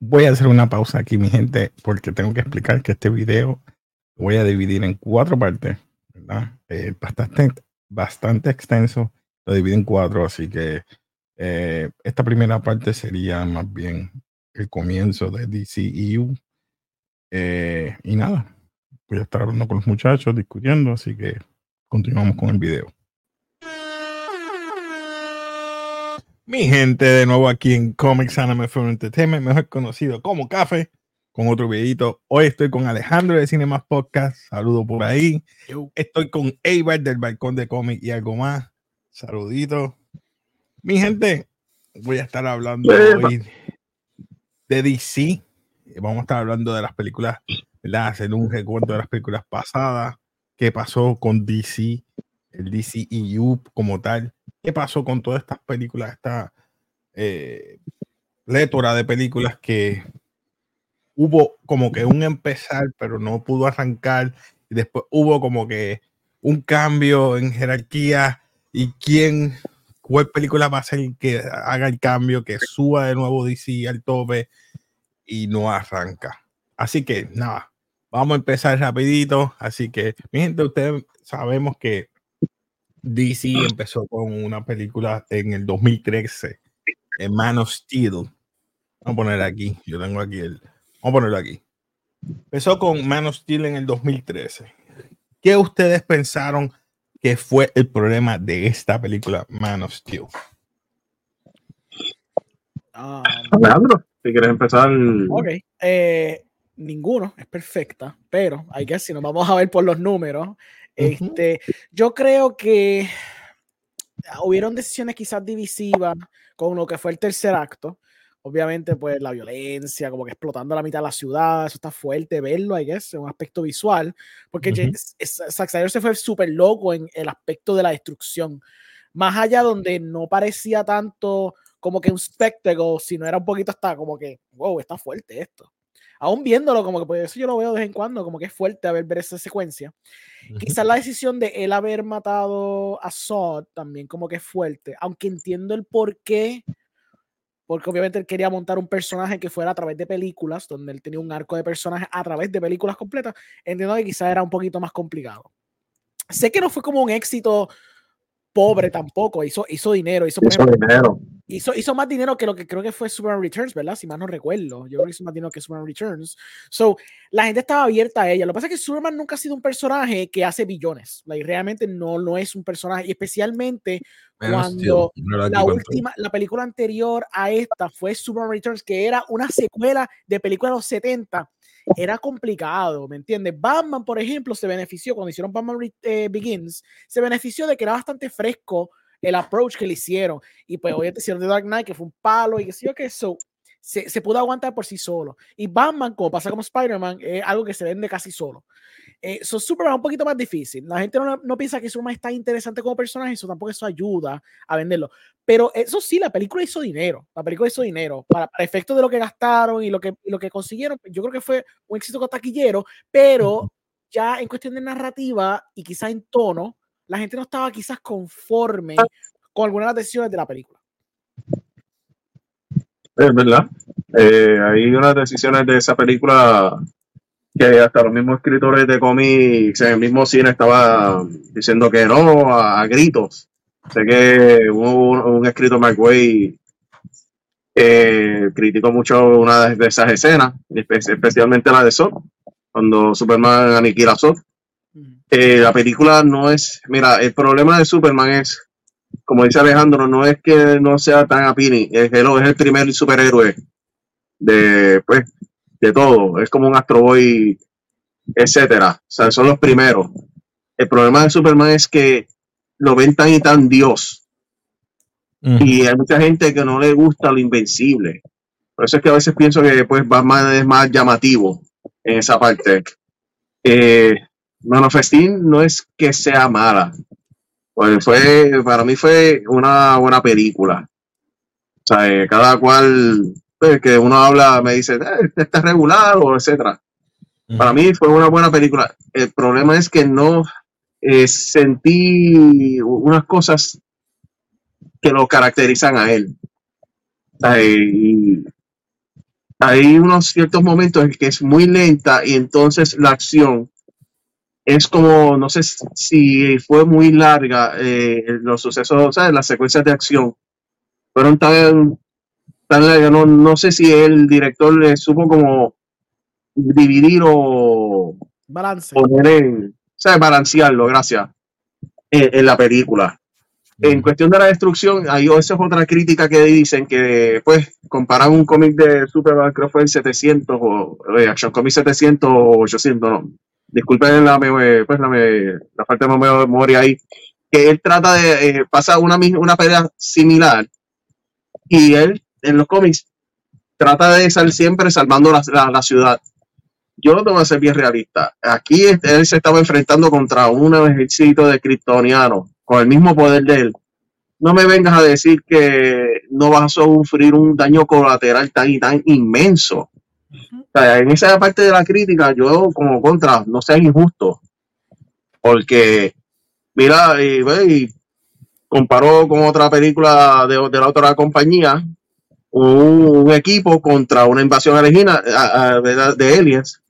Voy a hacer una pausa aquí, mi gente, porque tengo que explicar que este video voy a dividir en cuatro partes, ¿verdad? Eh, bastante, bastante extenso, lo divido en cuatro, así que eh, esta primera parte sería más bien el comienzo de DCEU. Eh, y nada, voy a estar hablando con los muchachos, discutiendo, así que continuamos con el video. Mi gente, de nuevo aquí en Comics Anime Film Entertainment, mejor conocido como Café, con otro videito. Hoy estoy con Alejandro de Cinemas Podcast, saludo por ahí. Estoy con Eibar del Balcón de Comics y algo más. Saludito. Mi gente, voy a estar hablando hoy de DC. Vamos a estar hablando de las películas, ¿verdad? Hacer un recuento de las películas pasadas. ¿Qué pasó con DC? El DCEU como tal qué pasó con todas estas películas, esta eh, de películas que hubo como que un empezar, pero no pudo arrancar, y después hubo como que un cambio en jerarquía y quién, cuál película va a ser que haga el cambio, que suba de nuevo DC al tope y no arranca. Así que nada, vamos a empezar rapidito. Así que, mi gente, ustedes sabemos que DC empezó con una película en el 2013, en Man of Steel. Vamos a poner aquí, yo tengo aquí el. Vamos a ponerlo aquí. Empezó con Man of Steel en el 2013. ¿Qué ustedes pensaron que fue el problema de esta película, Man of Steel? Um, Alejandro, si quieres empezar. Ok. Eh, ninguno es perfecta, pero hay que si nos vamos a ver por los números, este, yo creo que hubieron decisiones quizás divisivas con lo que fue el tercer acto. Obviamente, pues la violencia, como que explotando la mitad de la ciudad, eso está fuerte verlo, hay que es un aspecto visual, porque Zack Snyder se fue súper loco en el aspecto de la destrucción. Más allá donde no parecía tanto como que un spectacle, sino era un poquito hasta como que, wow, está fuerte esto aún viéndolo, como que pues eso yo lo veo de vez en cuando, como que es fuerte a ver, ver esa secuencia. Quizás la decisión de él haber matado a Sod también como que es fuerte, aunque entiendo el por qué, porque obviamente él quería montar un personaje que fuera a través de películas, donde él tenía un arco de personaje a través de películas completas, entiendo que quizás era un poquito más complicado. Sé que no fue como un éxito pobre tampoco, hizo, hizo dinero, hizo, dinero. Hizo, hizo, más dinero que lo que creo que fue Superman Returns, ¿verdad? Si mal no recuerdo. Yo creo que hizo más dinero que Superman Returns. So, la gente estaba abierta a ella. Lo que pasa es que Superman nunca ha sido un personaje que hace billones. Like, realmente no, no es un personaje, y especialmente cuando la última, la película anterior a esta fue Superman Returns, que era una secuela de película de los 70 era complicado, ¿me entiendes? Batman, por ejemplo, se benefició cuando hicieron Batman eh, Begins, se benefició de que era bastante fresco el approach que le hicieron. Y pues obviamente hicieron The Dark Knight, que fue un palo y que sí, que eso se, se, pudo aguantar por sí solo. Y Batman, como pasa como Spider-Man, es algo que se vende casi solo. Eh, so Superman es un poquito más difícil. La gente no, no, piensa que Superman está interesante como personaje, eso tampoco eso ayuda a venderlo. Pero eso sí, la película hizo dinero. La película hizo dinero. Para, para efecto de lo que gastaron y lo que, lo que consiguieron, yo creo que fue un éxito taquillero, pero ya en cuestión de narrativa y quizás en tono, la gente no estaba quizás conforme con algunas de las decisiones de la película. Es verdad. Eh, hay unas decisiones de esa película que hasta los mismos escritores de cómics en el mismo cine estaban diciendo que no a, gritos. Sé que hubo un, escritor, Mark Way, eh, criticó mucho una de esas escenas, especialmente la de Zod, cuando Superman aniquila a Zod. Eh, la película no es, mira, el problema de Superman es, como dice Alejandro, no es que no sea tan apini, es que es el primer superhéroe de, pues, de todo. Es como un Astro Boy, etcétera. O sea, son los primeros. El problema de Superman es que lo ven tan y tan Dios. Y hay mucha gente que no le gusta lo invencible. Por eso es que a veces pienso que pues Batman es más llamativo en esa parte. Eh, Manifestín no es que sea mala. Pues fue, para mí fue una buena película. sea, eh, cada cual pues, que uno habla me dice, eh, está regular o etcétera. Para mí fue una buena película. El problema es que no eh, sentí unas cosas que lo caracterizan a él. O sea, y hay unos ciertos momentos en que es muy lenta y entonces la acción es como, no sé si fue muy larga eh, los sucesos, o sea, las secuencias de acción fueron tan, tan largas, no, no sé si el director le supo como dividir o Balance. poner en, o sea, balancearlo, gracias, en, en la película. En cuestión de la destrucción, hay esa es otra crítica que dicen que, pues, comparan un cómic de Superman, creo que fue el 700, o eh, Action Comic 700 o 800, no. Disculpen la, pues, la, la falta de memoria ahí. Que él trata de, eh, pasa una, una pelea similar, y él, en los cómics, trata de estar siempre salvando la, la- ciudad. Yo lo tengo que ser bien realista. Aquí él se estaba enfrentando contra un ejército de kryptonianos con el mismo poder de él. No me vengas a decir que no vas a sufrir un daño colateral tan y tan inmenso. O sea, en esa parte de la crítica, yo como contra, no seas injusto. Porque, mira, y, y comparó con otra película de, de la otra compañía, un, un equipo contra una invasión alienígena de, de aliens.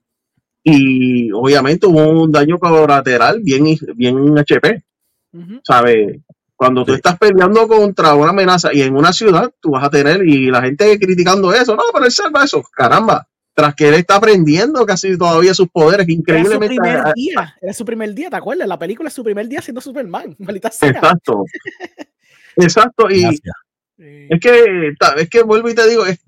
Y obviamente hubo un daño colateral bien, bien HP. Ujú. ¿sabes? Cuando tú Sí. estás peleando contra una amenaza y en una ciudad, tú vas a tener, y la gente criticando eso, no, pero él salva eso, caramba, tras que él está aprendiendo casi todavía sus poderes, Era su increíblemente. primer día, era su primer día, ¿te acuerdas? La película es su primer día siendo Superman, maldita sea. Exacto. Exacto, y Gracias. Es que, es que vuelvo y te digo, es-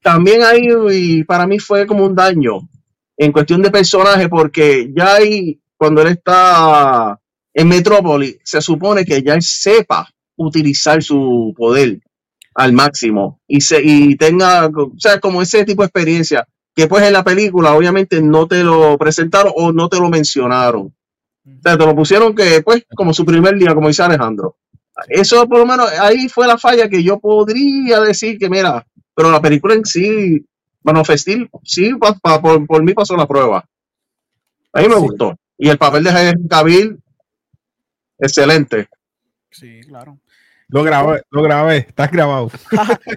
también ahí y para mí fue como un daño en cuestión de personaje, porque ya ahí, cuando él está en Metrópoli, se supone que ya él sepa utilizar su poder al máximo y, se, y tenga, o sea, como ese tipo de experiencia, que pues en la película obviamente no te lo presentaron o no te lo mencionaron. O sea, te lo pusieron que, pues, como su primer día, como dice Alejandro. Eso, por lo menos, ahí fue la falla que yo podría decir que, mira, pero la película en sí, bueno, Festil, sí, pa- pa- por, por mí pasó la prueba. A mí me Sí. gustó. Y el papel de Henry Cavill, excelente. Sí, claro. Lo grabé, lo grabé, estás grabado.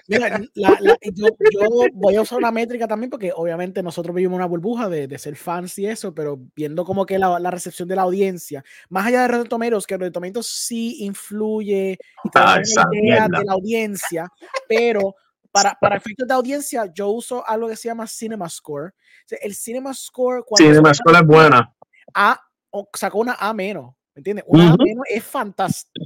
Mira, la- la- yo, yo voy a usar una métrica también porque obviamente nosotros vivimos una burbuja de, de ser fans y eso, pero viendo como que la, la recepción de la audiencia, más allá de Rotten Tomatoes, que Rotten Tomatoes sí influye y Ah, esa idea de la audiencia, pero para, para efectos de audiencia yo uso algo que se llama Cinema Score. O sea, El Cinema Score la escuela es buena. A, o sacó una A menos, ¿me entiendes? Una A Ujú. menos es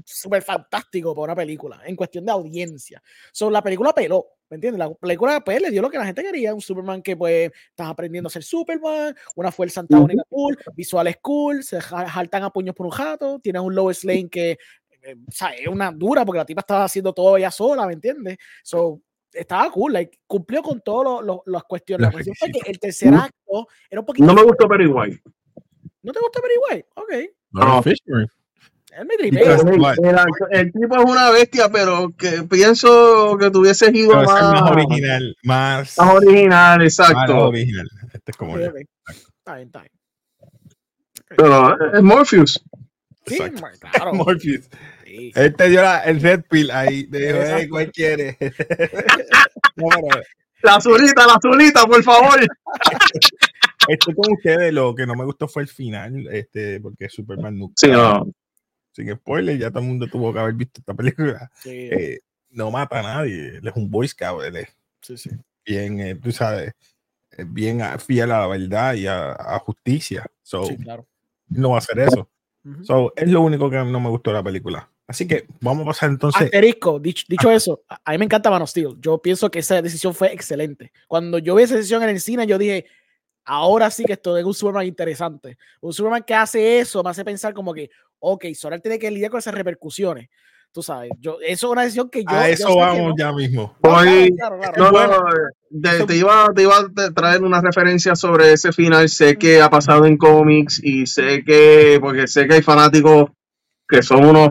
súper fantástico para una película, en cuestión de audiencia. So, la película peló, ¿me entiendes? La película pues, le dio lo que la gente quería, un Superman que pues estás aprendiendo a ser Superman, una fuerza antagónica cool, visuales cool, se jaltan a puños por un jato, tienes un Lois Lane que eh, o sea, es una dura porque la tipa estaba haciendo todo ella sola, ¿me entiendes? So, estaba cool, like, cumplió con todas las cuestiones. La cuestión fue que el tercer acto era un poquito... No me gustó Perry White. ¿No te gusta Perry White? Ok. No. Fishburne. Pues, El, tipo es una bestia, pero que pienso que tuviese ido más, más original, más, más original, más exacto. original. Este es como Ok, yo. ok. Está bien, está bien. Pero es Morpheus. Sí, claro. Morpheus. Sí. Él te dio la- el red pill ahí. Te dijo, Exacto. "Ey, ¿cuál quiere? no, La azulita, la azulita, por favor. Estoy con ustedes. Lo que no me gustó fue el final, este, porque Superman nunca. Sí, no. Sin spoiler, ya todo el mundo tuvo que haber visto esta película. Sí, Eh, no mata a nadie. Él es un Boy Scout. Él es sí, sí. bien, eh, tú sabes, es bien fiel a la verdad y a, a justicia. So, Sí, claro. no va a hacer eso. Ujú. So, es lo único que no me gustó de la película. Así que vamos a pasar entonces. Asterisco, dicho, dicho eso, a a mí me encanta Man of Steel. Yo pienso que esa decisión fue excelente. Cuando yo vi esa decisión en el cine, yo dije, ahora sí que esto es un Superman interesante. Un Superman que hace eso me hace pensar como que, ok, Solar tiene que lidiar con esas repercusiones. Tú sabes, yo, eso es una decisión que yo. a eso vamos no. ya mismo. Claro, claro, claro. No, no, te, te iba, te iba a traer una referencia sobre ese final. Sé que ha pasado en cómics y sé que, porque sé que hay fanáticos que son unos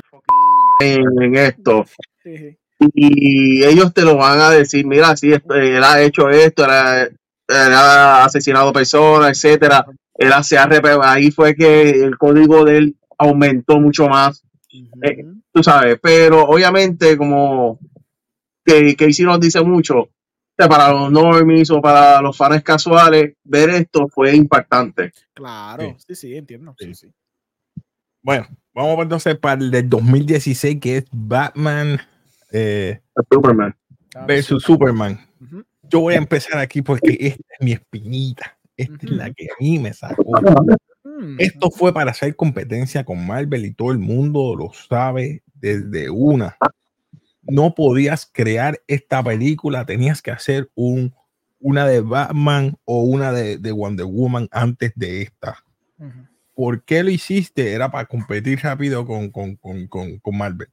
en, en esto. Sí, y ellos te lo van a decir, mira, sí, esto- él ha hecho esto, él ha, asesinado personas, etcétera. Él se ha arrep- ahí fue que el código de él aumentó mucho más, eh, tú sabes, pero obviamente como que Casey nos dice mucho, para los normies o para los fans casuales, ver esto fue impactante. Claro, sí, sí, entiendo. Sí, sí. Bueno, vamos entonces para el del 2016, que es Batman eh, Superman. versus Superman. Yo voy a empezar aquí porque esta es mi espinita. Esta es la que a mí me sacó. Mm, Esto fue para hacer competencia con Marvel y todo el mundo lo sabe desde una. No podías crear esta película, tenías que hacer un, una de Batman o una de, de Wonder Woman antes de esta. ¿Por qué lo hiciste? Era para competir rápido con, con, con, con, con Marvel.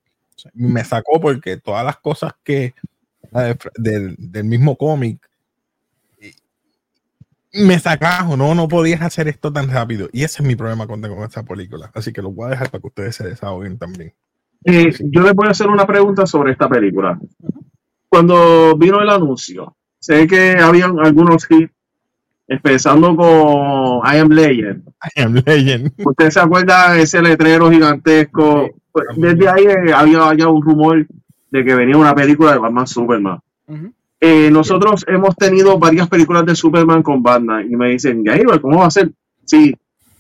Me sacó porque todas las cosas que del, del mismo cómic me sacaron, no, no podías hacer esto tan rápido. Y ese es mi problema con, con esta película. Así que lo voy a dejar para que ustedes se desahoguen también. Eh, yo les voy a hacer una pregunta sobre esta película. Cuando vino el anuncio, sé que habían algunos hits, empezando con I Am Legend. I am Legend. ¿Usted se acuerda de ese letrero gigantesco? Pues, desde ahí eh, había ya un rumor de que venía una película de Batman Superman. Eh, nosotros hemos tenido varias películas de Superman con Batman y me dicen, Gabriel, ¿cómo va a ser? Sí,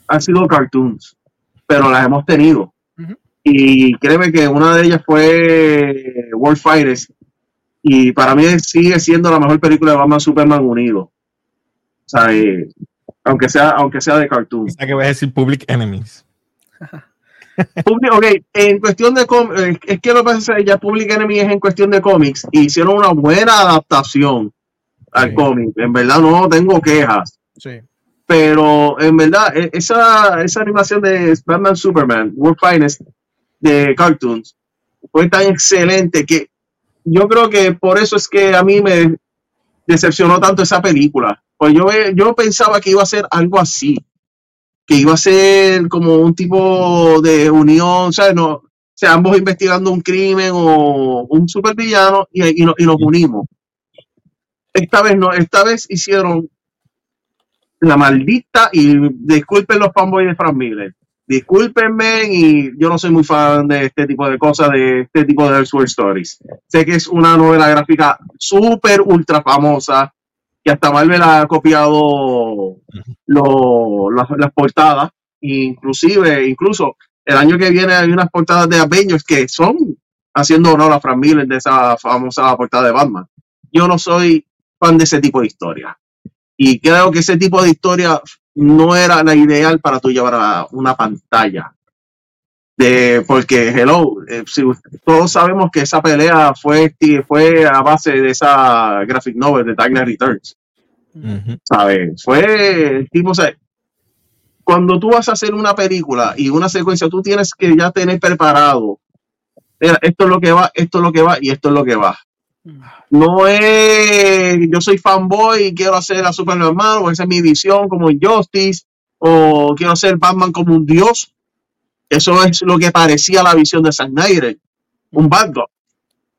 han sido cartoons, pero las hemos tenido. Y créeme que una de ellas fue World Fighters y para mí sigue siendo la mejor película de Batman Superman unido. O sea, eh, aunque sea, aunque sea de cartoon. Esa que voy a decir Public Enemies. Ok, en cuestión de cómics, es que lo que pasa es que ya Public Enemy es en cuestión de cómics hicieron una buena adaptación al Sí. cómic. En verdad no tengo quejas, Sí. pero en verdad e- esa, esa animación de Batman Superman, World Finest de cartoons, fue tan excelente que yo creo que por eso es que a mí me decepcionó tanto esa película. Pues yo, ve- yo pensaba que iba a ser algo así, que iba a ser como un tipo de unión, ¿sabes? No, o sea, ambos investigando un crimen o un supervillano y, y, nos, y nos unimos. Esta vez no, esta vez hicieron la maldita, y disculpen los fanboys de Frank Miller, discúlpenme y yo no soy muy fan de este tipo de cosas, de este tipo de Elseworld Stories. Sé que es una novela gráfica súper ultra famosa, que hasta Marvel ha copiado lo- las, las portadas, inclusive, incluso el año que viene hay unas portadas de Avengers que son haciendo honor a Frank Miller de esa famosa portada de Batman. Yo no soy fan de ese tipo de historia. Y creo que ese tipo de historia no era la ideal para tú llevar a una pantalla. De, porque, hello, eh, si todos sabemos que esa pelea fue, fue a base de esa graphic novel de Dark Knight Returns. Ujú. ¿sabes? Fue tipo, o sea, cuando tú vas a hacer una película y una secuencia, tú tienes que ya tener preparado. Mira, esto es lo que va, esto es lo que va y esto es lo que va. Mm. No es yo soy fanboy y quiero hacer a Superman o esa es mi visión como Justice, o quiero hacer Batman como un dios. Eso es lo que parecía la visión de Zack Snyder, un bad guy.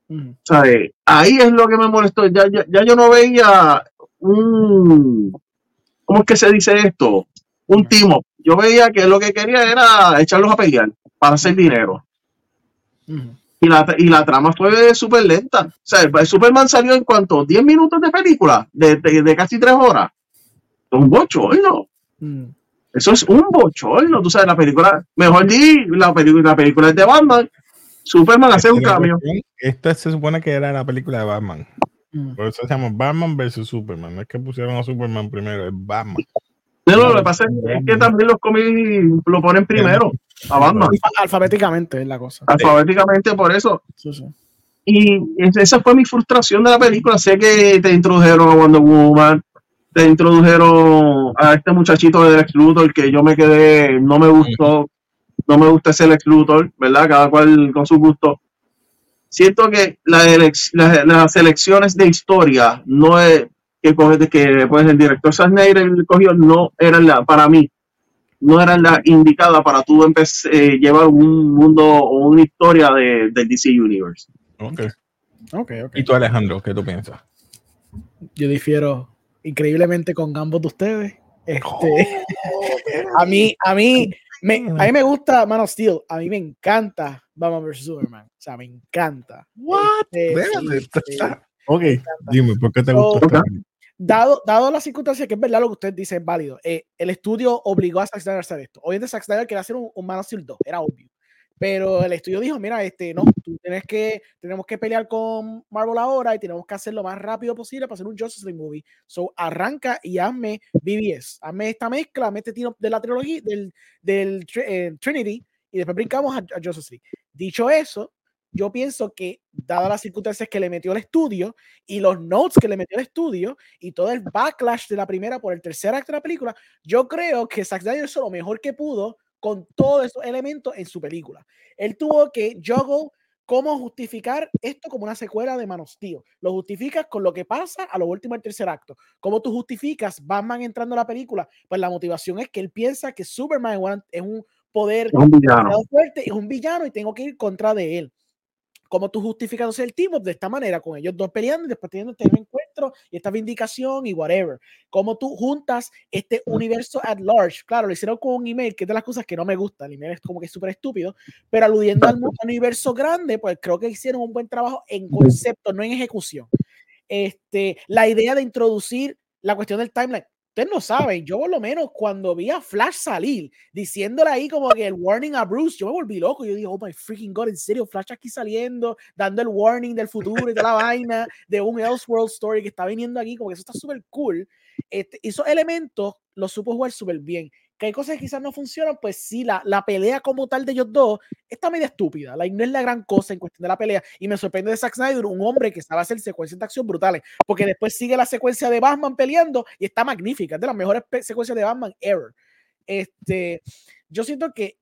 Ujú. ¿sabes? Ahí es lo que me molestó. Ya, ya, ya yo no veía un. ¿Cómo es que se dice esto? Un timo. Yo veía que lo que quería era echarlos a pelear para hacer dinero. Ujú. Y la, y la trama fue súper lenta. O sea, el Superman salió en cuanto 10 minutos de película, de, de, de casi 3 horas. Un bochorno. Mm. Eso es un bochorno. Tú sabes, la película, mejor di, la película, la película es de Batman. Superman hace un la cambio. Esta se supone que era la película de Batman. Mm. Por eso se llama Batman versus Superman. No es que pusieron a Superman primero, es Batman. No, no, lo que pasa es, que también los cómics lo ponen primero a Batman, Alfa- Alfabéticamente es la cosa. alfabéticamente por eso. Sí, sí. Y es- esa fue mi frustración de la película. Sé que te introdujeron a Wonder Woman, te introdujeron a este muchachito de Lex Luthor que yo me quedé, no me gustó, no me gusta ese Lex Luthor, ¿verdad? Cada cual con su gusto. Siento que la elec- la- las elecciones de historia no es que coge- que pues el director Zack Snyder cogió no eran la para mí no eran la indicada para tú empezar llevar un mundo o una historia de, del DC Universe. Ok. Okay, okay. ¿Y tú, Alejandro, qué tú piensas? Yo difiero increíblemente con ambos de ustedes. Este, a mí, a mí, me, a mí me gusta Man of Steel. A mí me encanta Batman vs Superman. O sea, me encanta. What? Este, sí, sí, ok, dime, ¿por qué te So, gustó? dado, dado las circunstancias, que es verdad lo que usted dice, es válido. eh, el estudio obligó a Zack Snyder a hacer esto. Obviamente Zack Snyder quería hacer un, un Man of Steel 2, era obvio. Pero el estudio dijo, mira, este, no, tú tienes que, tenemos que pelear con Marvel ahora y tenemos que hacer lo más rápido posible para hacer un Justice League movie. So, arranca y hazme BBS. Hazme esta mezcla, hazme este tiro de la trilogía, del, del eh, Trinity, y después brincamos a, a Justice League. Dicho eso, yo pienso que, dadas las circunstancias que le metió el estudio y los notes que le metió el estudio y todo el backlash de la primera por el tercer acto de la película, yo creo que Zack Snyder hizo lo mejor que pudo con todos esos elementos en su película. Él tuvo que juggle cómo justificar esto como una secuela de Man of Steel. Lo justificas con lo que pasa a lo último del tercer acto. ¿Cómo tú justificas Batman entrando a la película? Pues la motivación es que él piensa que Superman es un poder Es un villano. fuerte, es un villano y tengo que ir contra de él. Como tú justificándose el team up de esta manera, con ellos dos peleando y después teniendo este encuentro y esta vindicación y whatever. Como tú juntas este universo at large. Claro, lo hicieron con un email, que es de las cosas que no me gusta. El email es como que súper estúpido, pero aludiendo al universo grande, pues creo que hicieron un buen trabajo en concepto, no en ejecución. Este, la idea de introducir la cuestión del timeline. Ustedes no saben, yo por lo menos cuando vi a Flash salir diciéndole ahí como que el warning a Bruce, yo me volví loco. Yo dije, oh my freaking god, en serio, Flash aquí saliendo, dando el warning del futuro y toda la vaina de un Elseworld story que está viniendo aquí, como que eso está súper cool. Este, esos elementos los supo jugar súper bien. Que hay cosas que quizás no funcionan, pues sí, la, la pelea como tal de ellos dos está media estúpida. La, no es la gran cosa en cuestión de la pelea. Y me sorprende de Zack Snyder, un hombre que sabe hacer secuencias de acción brutales. Porque después sigue la secuencia de Batman peleando y está magnífica. Es de las mejores secuencias de Batman ever. Este, yo siento que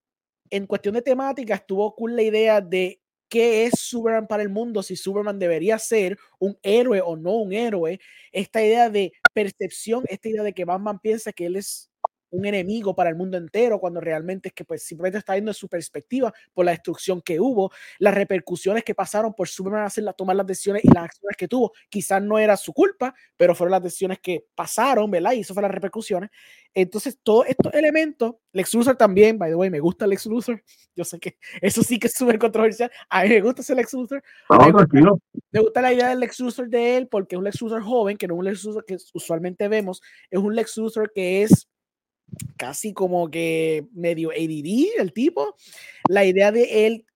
en cuestión de temática estuvo cool la idea de qué es Superman para el mundo, si Superman debería ser un héroe o no un héroe. Esta idea de percepción, esta idea de que Batman piensa que él es un enemigo para el mundo entero, cuando realmente es que pues simplemente está viendo su perspectiva por la destrucción que hubo, las repercusiones que pasaron por Superman hacer la, tomar las decisiones y las acciones que tuvo, quizás no era su culpa, pero fueron las decisiones que pasaron, ¿verdad? Y eso fue las repercusiones. Entonces, todos estos elementos, Lex Luthor también, by the way, me gusta Lex Luthor, yo sé que eso sí que es súper controversial, a mí me gusta ese Lex Luthor, No, tranquilo. me gusta la idea del Lex Luthor de él porque es un Lex Luthor joven, que no es un Lex Luthor que usualmente vemos, es un Lex Luthor que es casi como que medio ADD el tipo. La idea de él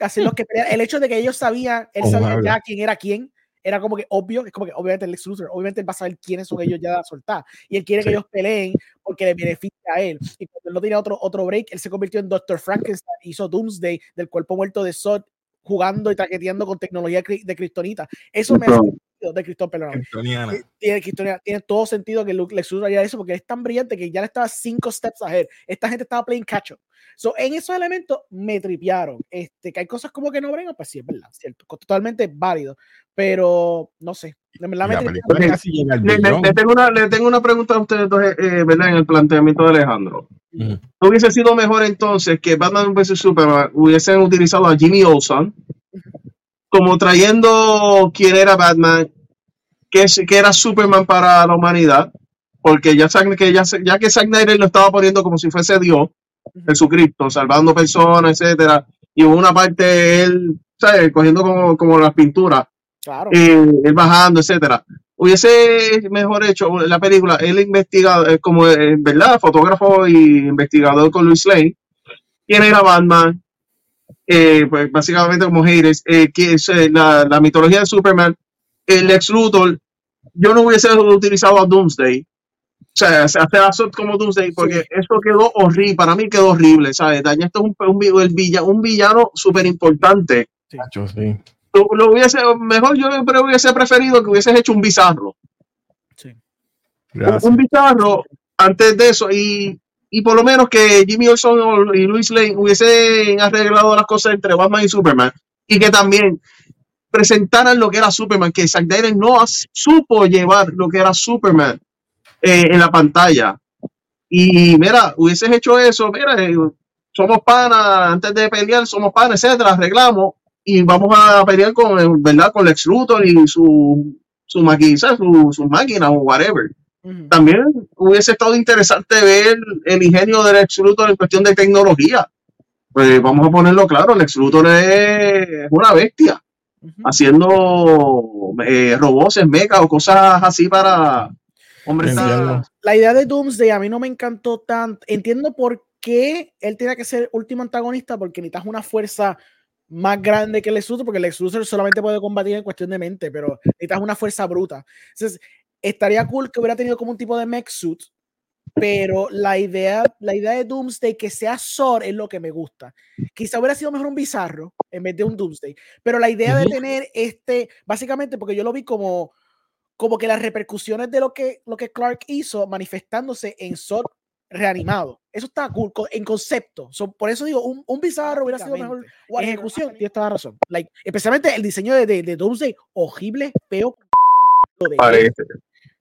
hacer los que pelean, el hecho de que ellos sabían, él sabía ya quién era quién, era como que obvio, es como que obviamente el Luthor, obviamente él va a saber quiénes son ellos ya soltar y él quiere que Sí. ellos peleen porque le beneficia a él. Y cuando él no tenía otro, otro break, él se convirtió en Dr. Frankenstein, hizo Doomsday del cuerpo muerto de Zod jugando y traqueteando con tecnología de Kryptonita. Eso me hace de. Kryptoniana. Eh, Tiene, tiene todo sentido que Luke- Lex Luthor haría eso porque es tan brillante que ya le estaba cinco steps ahead. Esta gente estaba playing catch up. So, en esos elementos me tripearon. Este, que hay cosas como que no bregan, pues sí, es verdad, cierto. Totalmente válido. Pero no sé. Verdad me tripearon. Le, le- le tengo una, le tengo una pregunta a ustedes dos, eh, eh, ¿verdad? En el planteamiento de Alejandro. Ujú. ¿No hubiese sido mejor entonces que Batman vs Superman hubiesen utilizado a Jimmy Olsen como trayendo quién era Batman, que era Superman para la humanidad? Porque ya, que ya, ya que Zack Snyder lo estaba poniendo como si fuese Dios, Jesucristo, salvando personas, etcétera, y hubo una parte él, ¿sabes? Cogiendo como, como las pinturas Claro. eh, él bajando, etcétera. Hubiese mejor hecho la película, él investigado, eh, como eh, verdad, fotógrafo y investigador con Luis Lane, quién era Batman, eh, pues básicamente como haters, eh, que es eh, la, la mitología de Superman, el ex Luthor, yo no hubiese utilizado a Doomsday, o sea, se hace a como Doomsday, porque Sí. eso quedó horrible, para mí quedó horrible, ¿sabes? Dañaste un, un, el villa- un villano súper importante. Yo sí. Lo, lo hubiese, mejor yo pero hubiese preferido que hubieses hecho un bizarro. Sí. Un-. Un bizarro antes de eso y, y por lo menos que Jimmy Olsen y Luis Lane hubiesen arreglado las cosas entre Batman y Superman y que también presentaran lo que era Superman, que Zack Snyder no supo llevar lo que era Superman eh, en la pantalla. Y mira, hubieses hecho eso, mira, eh, somos panas, antes de pelear somos panas, etcétera, arreglamos y vamos a pelear con, ¿verdad? Con Lex Luthor y su, su, máquina, su, su máquina o whatever. También hubiese estado interesante ver el ingenio del Luthor en cuestión de tecnología. Pues vamos a ponerlo claro, Lex Luthor es una bestia, haciendo eh, robots, mecha o cosas así para... Hombre, la idea de Doomsday a mí no me encantó tanto. Entiendo por qué él tiene que ser último antagonista, porque necesitas una fuerza más grande que el Luthor, porque el Luthor solamente puede combatir en cuestión de mente, pero necesitas una fuerza bruta. Entonces, estaría cool que hubiera tenido como un tipo de mech suit, pero la idea, la idea de Doomsday que sea Sor es lo que me gusta. Quizá hubiera sido mejor un bizarro en vez de un Doomsday, pero la idea de tener este, básicamente, porque yo lo vi como, como que las repercusiones de lo que, lo que Clark hizo manifestándose en Sor reanimado. Eso está cool en concepto. por eso digo, un, un bizarro hubiera sido mejor en ejecución. Tienes toda la razón. Like, especialmente el diseño de, de, de Doomsday, horrible, feo. Parece,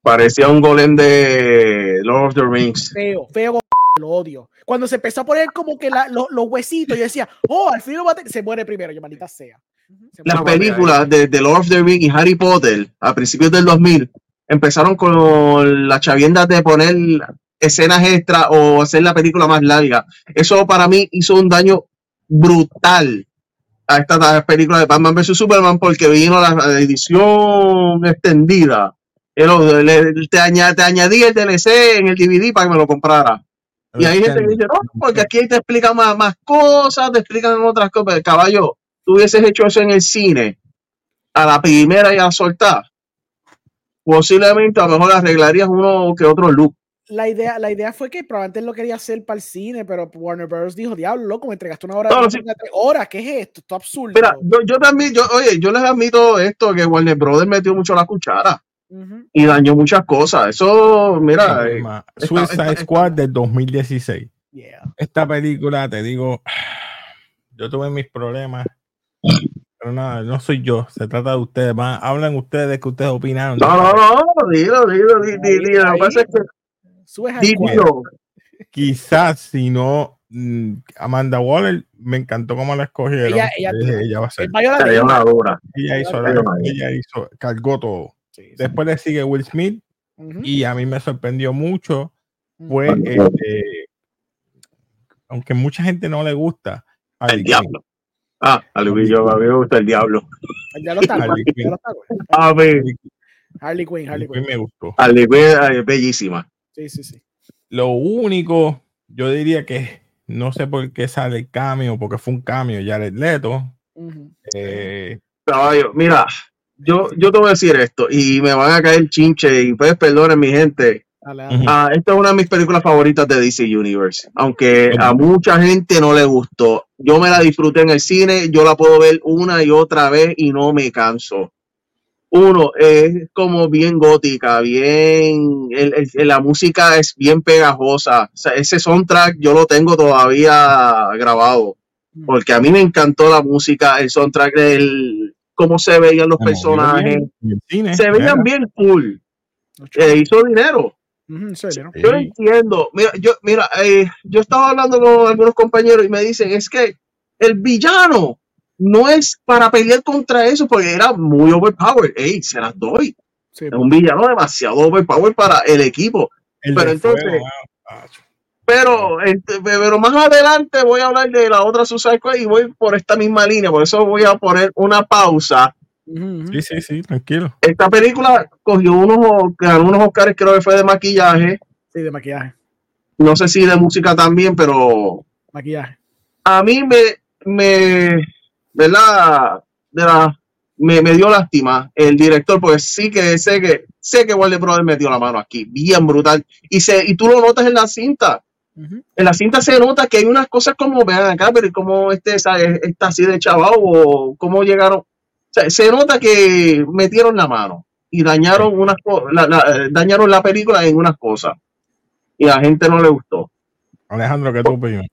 Parecía un golem de Lord of the Rings. Feo, feo, lo odio. Cuando se empezó a poner como que los huesitos, yo decía, oh, al fin se muere primero, yo maldita sea. Las películas de, de, Lord of the Rings y Harry Potter a principios del 2000 empezaron con la chavienda de poner escenas extra o hacer la película más larga. Eso para mí hizo un daño brutal a esta película de Batman vs Superman porque vino la edición extendida te, añadí el DLC en el DVD para que me lo comprara. Y ahí gente dice, no, porque aquí te explican más, más cosas, te explican otras cosas. Caballo, tú hubieses hecho eso en el cine, a la primera y a soltar, posiblemente a lo mejor arreglarías uno que otro look. La idea, la idea fue que probablemente él lo quería hacer para el cine, pero Warner Bros. dijo, diablo, loco, me entregaste una hora de tres horas, ¿qué es esto? Esto es absurdo. Mira, yo, yo, también, yo, oye, yo les admito esto, que Warner Bros. metió mucho la cuchara y dañó muchas cosas. Eso, mira. Eh, Suicide Squad del 2016. Esta película, te digo, yo tuve mis problemas. Pero nada, no soy yo, se trata de ustedes. hablan ustedes que ustedes opinaron. No, no, no, dilo, dilo, dilo. Lo que pasa es que. Quizás si no, mm, Amanda Waller me encantó cómo la escogieron. Ella, ella, va a ser. Ella, ella hizo, ella hizo, cargó todo. Después le sigue Will Smith y a mí me sorprendió mucho. Fue, este, aunque mucha gente no le gusta. El diablo. Ah, a mí, yo, a mí me gusta el diablo. Ya lo está, Harley Quinn. A ver. Harley Quinn, Harley Quinn. me gustó. Harley Quinn es bellísima. Sí, sí, sí. Lo único, yo diría que no sé por qué sale el cambio, porque fue un cambio ya el Leto. eh, Caballo, mira, yo, yo te voy a decir esto y me van a caer chinche y pues perdonen mi gente. Ah, esta es una de mis películas favoritas de DC Universe, aunque a mucha gente no le gustó. Yo me la disfruté en el cine, yo la puedo ver una y otra vez y no me canso. Uno, es como bien gótica, bien, la música es bien pegajosa. ese soundtrack yo lo tengo todavía grabado, mm. porque a mí me encantó la música, el soundtrack del, cómo se veían los personajes. se veían bien cool. Eh, hizo dinero. Yo entiendo. Mira, yo, mira, eh, yo estaba hablando con algunos compañeros y me dicen, es que el villano no es para pelear contra eso porque era muy overpowered. Ey, se las doy. es un villano demasiado overpowered para el equipo. Pero entonces, pero, pero más adelante voy a hablar de la otra Suicide Squad y voy por esta misma línea, por eso voy a poner una pausa. Sí, sí, sí, tranquilo. Esta película cogió unos, ganó unos Oscars, creo que fue de maquillaje. Sí, de maquillaje. No sé si de música también, pero. Maquillaje. A mí me, me, ¿verdad? De la, me, me dio lástima el director, porque sí que sé que sé que Warner Brothers metió la mano aquí, bien brutal. Y, se, y tú lo notas en la cinta. En la cinta se nota que hay unas cosas como, vean acá, pero como este está así de chaval o cómo llegaron. se nota que metieron la mano y dañaron unas la, dañaron la película en unas cosas. Y a la gente no le gustó. Alejandro, ¿qué tú opinas?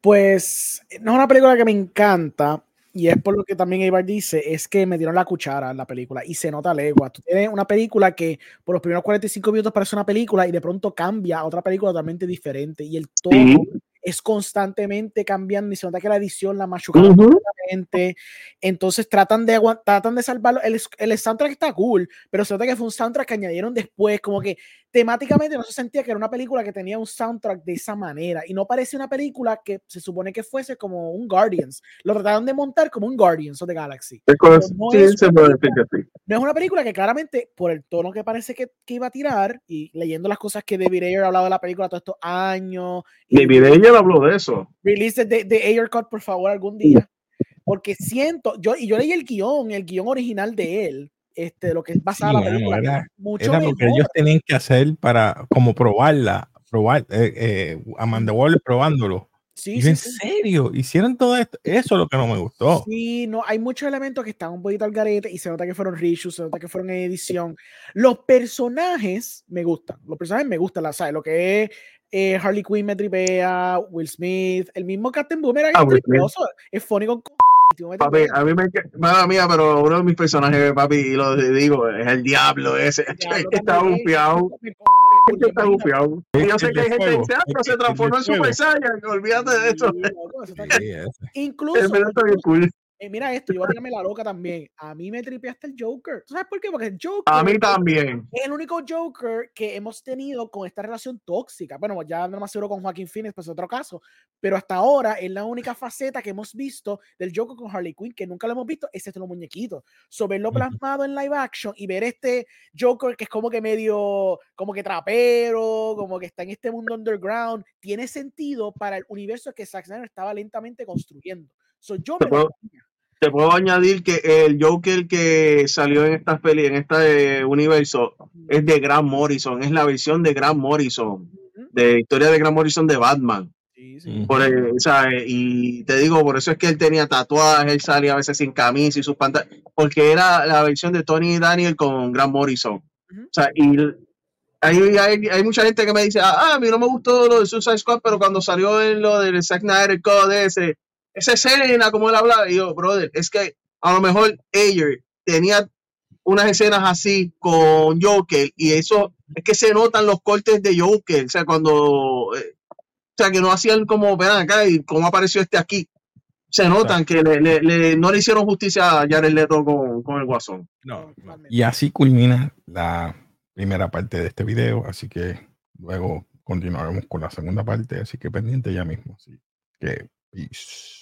Pues no es una película que me encanta, y es por lo que también Ibar dice, es que me dieron la cuchara en la película y se nota legua. Tú tienes una película que por los primeros 45 minutos parece una película y de pronto cambia a otra película totalmente diferente y el tono es constantemente cambiando y se nota que la edición la machucaron completamente. Entonces tratan de tratan de salvarlo. El, el soundtrack está cool, pero se nota que fue un soundtrack que añadieron después, como que temáticamente no se sentía que era una película que tenía un soundtrack de esa manera y no parece una película que se supone que fuese como un Guardians. Lo trataron de montar como un Guardians of the Galaxy. No es, una película que claramente, por el tono que parece que, que, iba a tirar y leyendo las cosas que David Ayer ha hablado de la película todos estos años. David Ayer habló de eso. Release de, de Ayer Cut, por favor, algún día. Porque siento, yo, y yo leí el guion, el guion original de él, este, lo que es basada la película. Era, mucho lo que ellos tenían que hacer para como probarla, probar, eh, eh, Amanda Waller probándolo. Sí, en serio, hicieron todo esto. Eso es lo que no me gustó. Sí, no, hay muchos elementos que están un poquito al garete y se nota que fueron reshoots, se nota que fueron en edición. Los personajes me gustan, los personajes me gustan, la, ¿sabes? Lo que es eh, Harley Quinn me tripea, Will Smith, el mismo Captain Boomerang ah, es funny con Papi, a mí me mala mía, pero uno de mis personajes, papi, y lo digo, es el diablo ese. está bufiado. está bufiado. Y yo sé que hay gente que dice, ah, se transformó en Super Saiyan, olvídate de eso. Incluso, eh, mira esto, yo voy a tirarme la loca también. A mí me tripeaste el Joker. ¿Sabes por qué? Porque el Joker. A mí también. Es el único Joker que hemos tenido con esta relación tóxica. Bueno, ya no más seguro con Joaquín Phoenix, pues es otro caso. Pero hasta ahora es la única faceta que hemos visto del Joker con Harley Quinn, que nunca lo hemos visto, es este los muñequitos. So, verlo plasmado en live action y ver este Joker que es como que medio, como que trapero, como que está en este mundo underground, tiene sentido para el universo que Zack Snyder estaba lentamente construyendo. So, yo me te puedo añadir que el Joker que salió en esta peli, en este universo, es de Grant Morrison, es la versión de Grant Morrison, de historia de Grant Morrison de Batman. Por y te digo, por eso es que él tenía tatuajes, él salía a veces sin camisa y sus pantalones, porque era la versión de Tony Daniel con Grant Morrison. O sea, y hay, hay, mucha gente que me dice, ah, a mí no me gustó lo de Suicide Squad, pero cuando salió en lo del Zack Snyder Code ese, esa escena, como él hablaba, y yo, brother, es que a lo mejor Ayer tenía unas escenas así con Joker y eso es que se notan los cortes de Joker, o sea, cuando, eh, o sea, que no hacían como, vean acá y cómo apareció este aquí. Se notan que le, no le hicieron justicia a Jared Leto con, con el Guasón. No, Y así culmina la primera parte de este video, así que luego continuaremos con la segunda parte, así que pendiente ya mismo. Así que, peace.